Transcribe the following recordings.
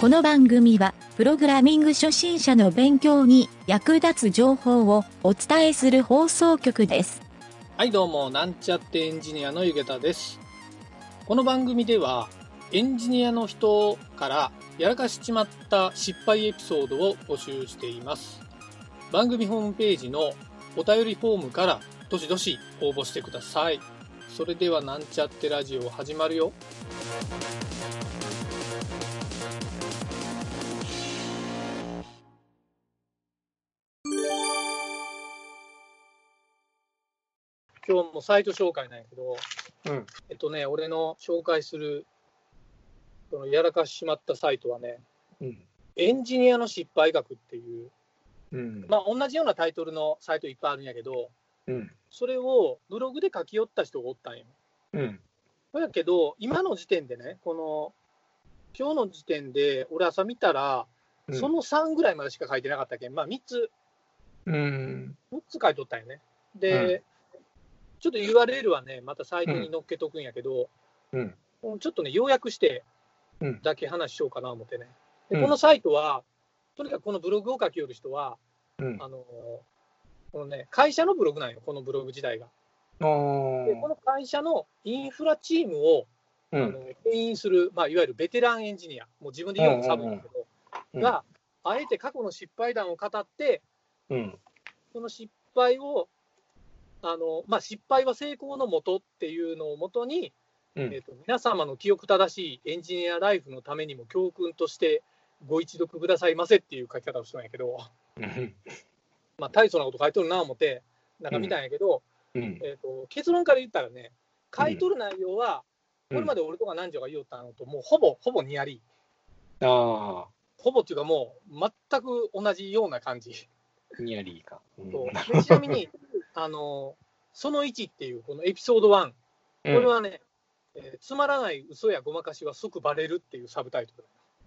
この番組は、プログラミング初心者の勉強に役立つ情報をお伝えする放送局です。はい、どうも、なんちゃってエンジニアのゆげたです。この番組では、エンジニアの人からやらかしちまった失敗エピソードを募集しています。番組ホームページのお便りフォームからどしどし応募してください。それでは、なんちゃってラジオ始まるよ。今日もサイト紹介なんやけど、うん。えっとね、俺の紹介する、そのやらかししまったサイトはね、うん。エンジニアの失敗学っていう、うん。まあ、同じようなタイトルのサイトいっぱいあるんやけど、うん。それをブログで書き寄った人がおったんよ。うん。そやけど、今の時点でね、この、今日の時点で、俺朝見たら、その3ぐらいまでしか書いてなかったけん、まあ3つ、うん。3つ書いとったんよね。で、ちょっと URL はね、またサイトに載っけとくんやけど、うん。ちょっとね、要約してうんだけ話しようかな思ってね。でうんこのサイトは、とにかくこのブログを書き寄る人は、うん。あのこのね、会社のブログなんよ、このブログ自体が。で、この会社のインフラチームを、あのうん。牽引する、まあ、いわゆるベテランエンジニア、もう自分で言うのも寒いんだけど、うんが、あえて過去の失敗談を語って、うん。その失敗を、あのまあ、失敗は成功のもとっていうのをもとに、うんえー、と皆様の記憶正しいエンジニアライフのためにも教訓としてご一読くださいませっていう書き方をしたんやけど、うん。まあ、大層なこと書いとるな思って、なんか見たんやけど、うん。えー、と結論から言ったらね、書いとる内容は、うんこれまで俺とか南條が言おったのと、もうほぼほぼニアリー、あほぼっていうか、もう全く同じような感じ。あ、ニアリーか。うんそうでちなみに、あのその1っていう、このエピソード1、これはね、えーつまらない嘘やごまかしは即バレるっていうサブタイト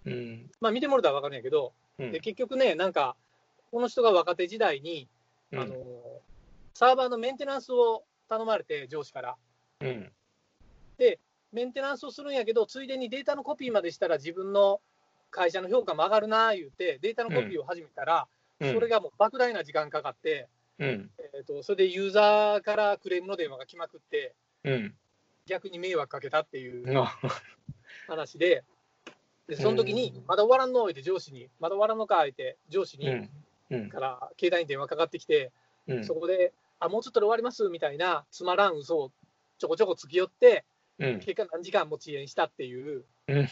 ル。うん。まあ見てもらったら分かるんやけど、うん。で結局ね、なんか、この人が若手時代に、うんあのサーバーのメンテナンスを頼まれて、上司から。うん。メンテナンスをするんやけど、ついでにデータのコピーまでしたら自分の会社の評価も上がるな言うて、データのコピーを始めたら、うん。それがもう莫大な時間かかって、うん。えー、とそれでユーザーからクレームの電話が来まくって、うん。逆に迷惑かけたっていうあ話で、でその時に、まだ終わらんの？って上司に、まだ終わらんのか？って上司に。から携帯に電話かかってきて、うんそこで、あ、もうちょっとで終わりますみたいなつまらん嘘をちょこちょこつき寄って、うん。結果何時間も遅延したっていううん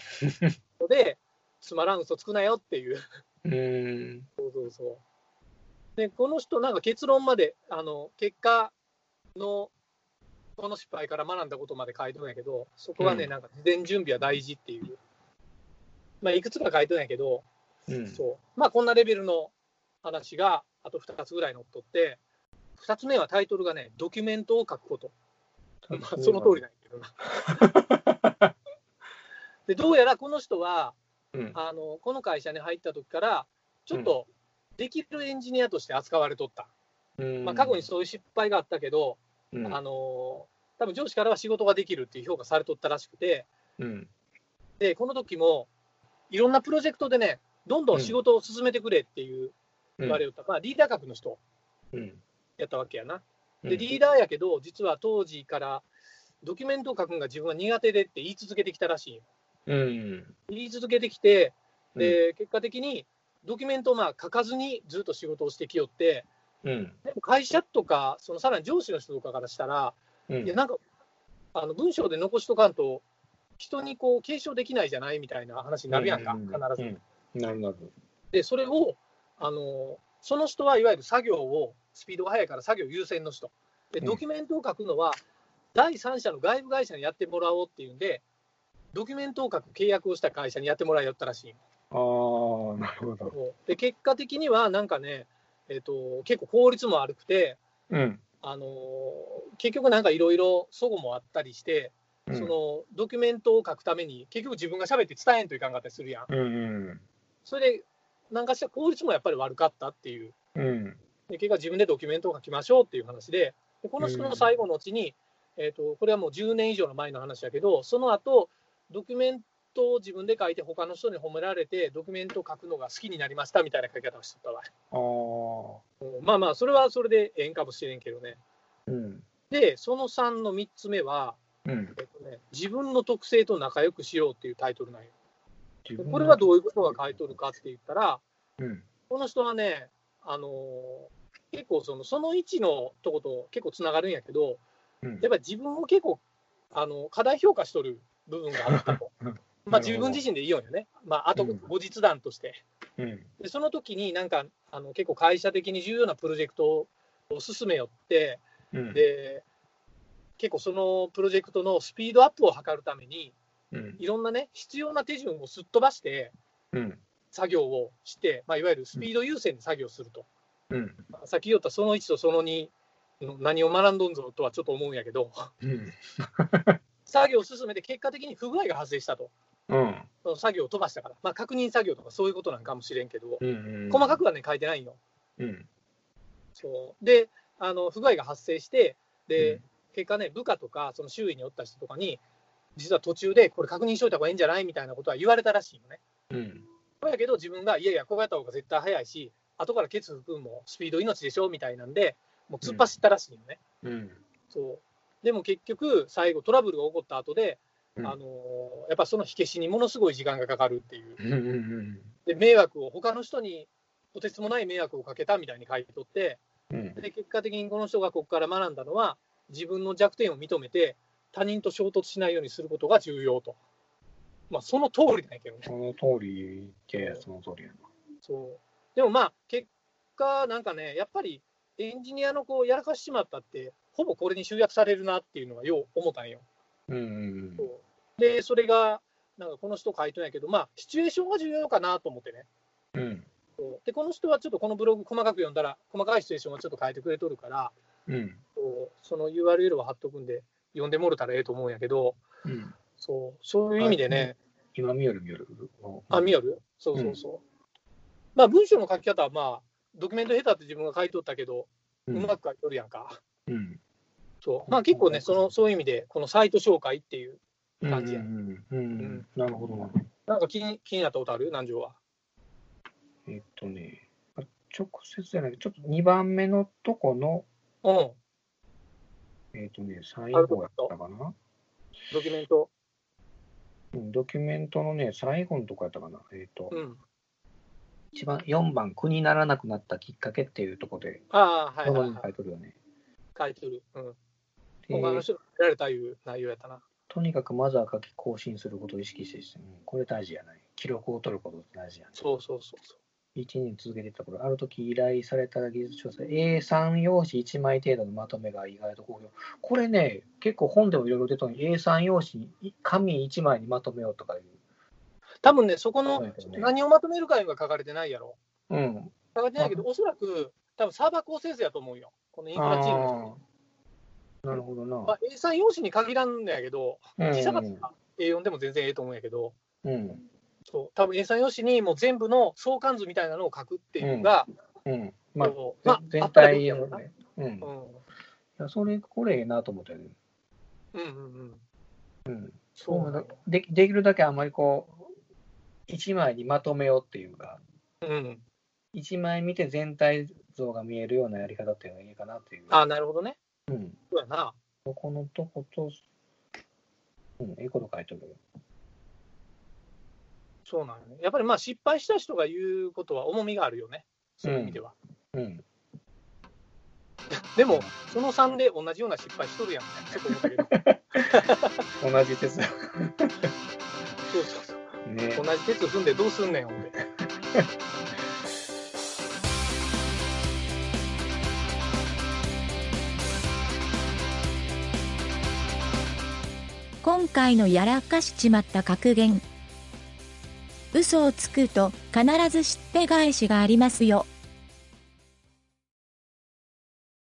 ので、つまらん嘘つくなよっていう。うん。そうそうそう。で、この人、なんか結論まで、あの結果の、この失敗から学んだことまで書いてるんやけど、そこはね、うんなんか事前準備は大事っていう、まあ、いくつか書いてるんやけど、うん。そうまあ、こんなレベルの話が、あと2つぐらい載っとって、2つ目はタイトルがね、ドキュメントを書くこと。まあ、その通りなんやけどな。でどうやらこの人は、うん。あのこの会社に入った時から、ちょっとできるエンジニアとして扱われとった。うん。まあ、過去にそういう失敗があったけど、うん。あの多分上司からは仕事ができるっていう評価されとったらしくて、うん。でこの時もいろんなプロジェクトでね、どんどん仕事を進めてくれっていう言われよった、まあ、リーダー格の人うん。やったわけやな。うんで、リーダーやけど、実は当時からドキュメントを書くのが自分は苦手でって言い続けてきたらしいよ。うん。言い続けてきて、で結果的にドキュメントをまあ書かずにずっと仕事をしてきよって、うん。でも会社とか、そのさらに上司の人とかからしたら、うん。いやなんかあの文章で残しとかんと、人にこう継承できないじゃないみたいな話になるやんか、うん必ず。うん。なるなる。で、それをあの、その人はいわゆる作業を、スピードが速いから作業優先の人。で、うんドキュメントを書くのは、第三者の外部会社にやってもらおうっていうんで、ドキュメントを書く契約をした会社にやってもらいよったらしい。ああ、なるほど。で結果的にはなんかね、えっと結構効率も悪くて、うん。あの結局なんかいろいろ齟齬もあったりして、うんそのドキュメントを書くために結局自分が喋って伝えんといかんかったりするやん。うん。うん。それでなんかしら効率もやっぱり悪かったっていう。うん。で結果自分でドキュメントを書きましょうっていう話で、でこの人の最後のうちに、えー、とこれはもう10年以上の前の話だけど、その後ドキュメントを自分で書いて、他の人に褒められて、ドキュメントを書くのが好きになりましたみたいな書き方をしとったわ。あまあまあ、それはそれでええんかもしれんけどね。うん。で、その3の3つ目は、うん。えっとね、自分の特性と仲良くしようっていうタイトルなんよ。これはどういうことが書いとるかって言ったら、うん。この人はね、あのー結構その、その1のとこと結構つながるんやけど、うんやっぱり自分を結構、あの過大評価しとる部分があったと。まあ自分自身でいいよね。まあ、あとうん後日談として。うん。で、その時になんか、あの結構会社的に重要なプロジェクトを進めよって、うん。で、結構そのプロジェクトのスピードアップを図るために、うん。いろんなね、必要な手順をすっ飛ばしてうん。作業をして、まあ、いわゆるスピード優先で作業すると。うん。まあさっき言ったその1とその2の何を学んどんぞとはちょっと思うんやけど、うん。作業を進めて結果的に不具合が発生したと。うん。その作業を飛ばしたから、まあ、確認作業とかそういうことなんかもしれんけど、うん。細かくはね、書いてないんよ。うん。そうであの、不具合が発生して、で、うん結果ね、部下とか、その周囲におった人とかに、実は途中で、これ確認しといた方がいいんじゃないみたいなことは言われたらしいのね。うん。そうやけど、自分が、いやいや、こうやった方が絶対早いし、後からケツ吹くんもスピード命でしょみたいなんで、もう突っ走ったらしいのね。うん。そうでも結局、最後、トラブルが起こった後で、うんあのーやっぱその火消しにものすごい時間がかかるっていう、うん。うん。で迷惑を、他の人にとてつもない迷惑をかけたみたいに書いてとって、うん。で結果的にこの人がここから学んだのは、自分の弱点を認めて、他人と衝突しないようにすることが重要と。まあ、その通りなんやけどね。その通りって、その通りやな。そうでもまあ、結果、なんかね、やっぱりエンジニアのこうやらかしちまったって、ほぼこれに集約されるなっていうのはよう思ったんよ。うん。で、それが、なんかこの人書いてんやけど、まあ、シチュエーションが重要かなと思ってね。うん。で、この人はちょっとこのブログ細かく読んだら、細かいシチュエーションをちょっと書いてくれとるから、うん。その URL を貼っとくんで、読んでもろたらええと思うんやけど、うん。そうそういう意味でね、今見よる？見よる？あ、見よる？そうそうそう。まあ、文章の書き方は、まあ、ドキュメント下手って自分が書いとったけど、う。うんまく書いとるやんか。うん。そうまあ、結構ねその、そういう意味で、このサイト紹介っていう、感じやうん。うん。なるほどな。なんか気に気になったことある？南條は。えっとね、あ直接じゃないちょっと2番目のとこの、うん、えっとね、最後やったかな？ドキュメント？うんドキュメントのね、最後のとこやったかな。えっと、うん。一番4番、苦にならなくなったきっかけっていうところで、ああ、はいはいはい。書いてるよね。書いてる。うん。で他の人が見られたいう内容やったな。とにかくまずは書き更新することを意識して、うんこれ大事やない。記録を取ることって大事やね。そうそうそうそう。1年続けてた頃、ある時依頼された技術調査、A3 用紙1枚程度のまとめが意外と好評。これね、結構本でもいろいろ出たのに、A3 用紙、い紙1枚にまとめようとかいう。多分ね、そこの何をまとめるかが書かれてないやろ。うん。書かれてないけど、おそらく、多分サーバー構成図やと思うよ。このインフラチームのなるほどな。まあ、A3 用紙に限らんのやけど、うん小さかったら A4 でも全然ええと思うんやけど、うん。そう多分 A3 用紙にもう全部の相関図みたいなのを書くっていうのが、うん。まあ、そうまあぜ全体をあったらいいね。うん。いうんや、それ、これええなと思ったよね。うんうんうん。うん。そうでできるだけあんまりこう、一枚にまとめようっていうか、うん。一枚見て全体像が見えるようなやり方っていうのがいいかなっていう。あなるほどね。うん。そうやな。ここのとこと、うん、ええこと書いてるよ。そうなんよね。やっぱりまあ失敗した人が言うことは重みがあるよね。そういう意味では。うん。でも、その3で同じような失敗しとるやんね。ちょっと思ったけど。同じ鉄だ。そうそうそう。ね。同じ鉄踏んでどうすんねん、ほんで。今回のやらかしちまった格言。嘘をつくと必ずしって返しがありますよ。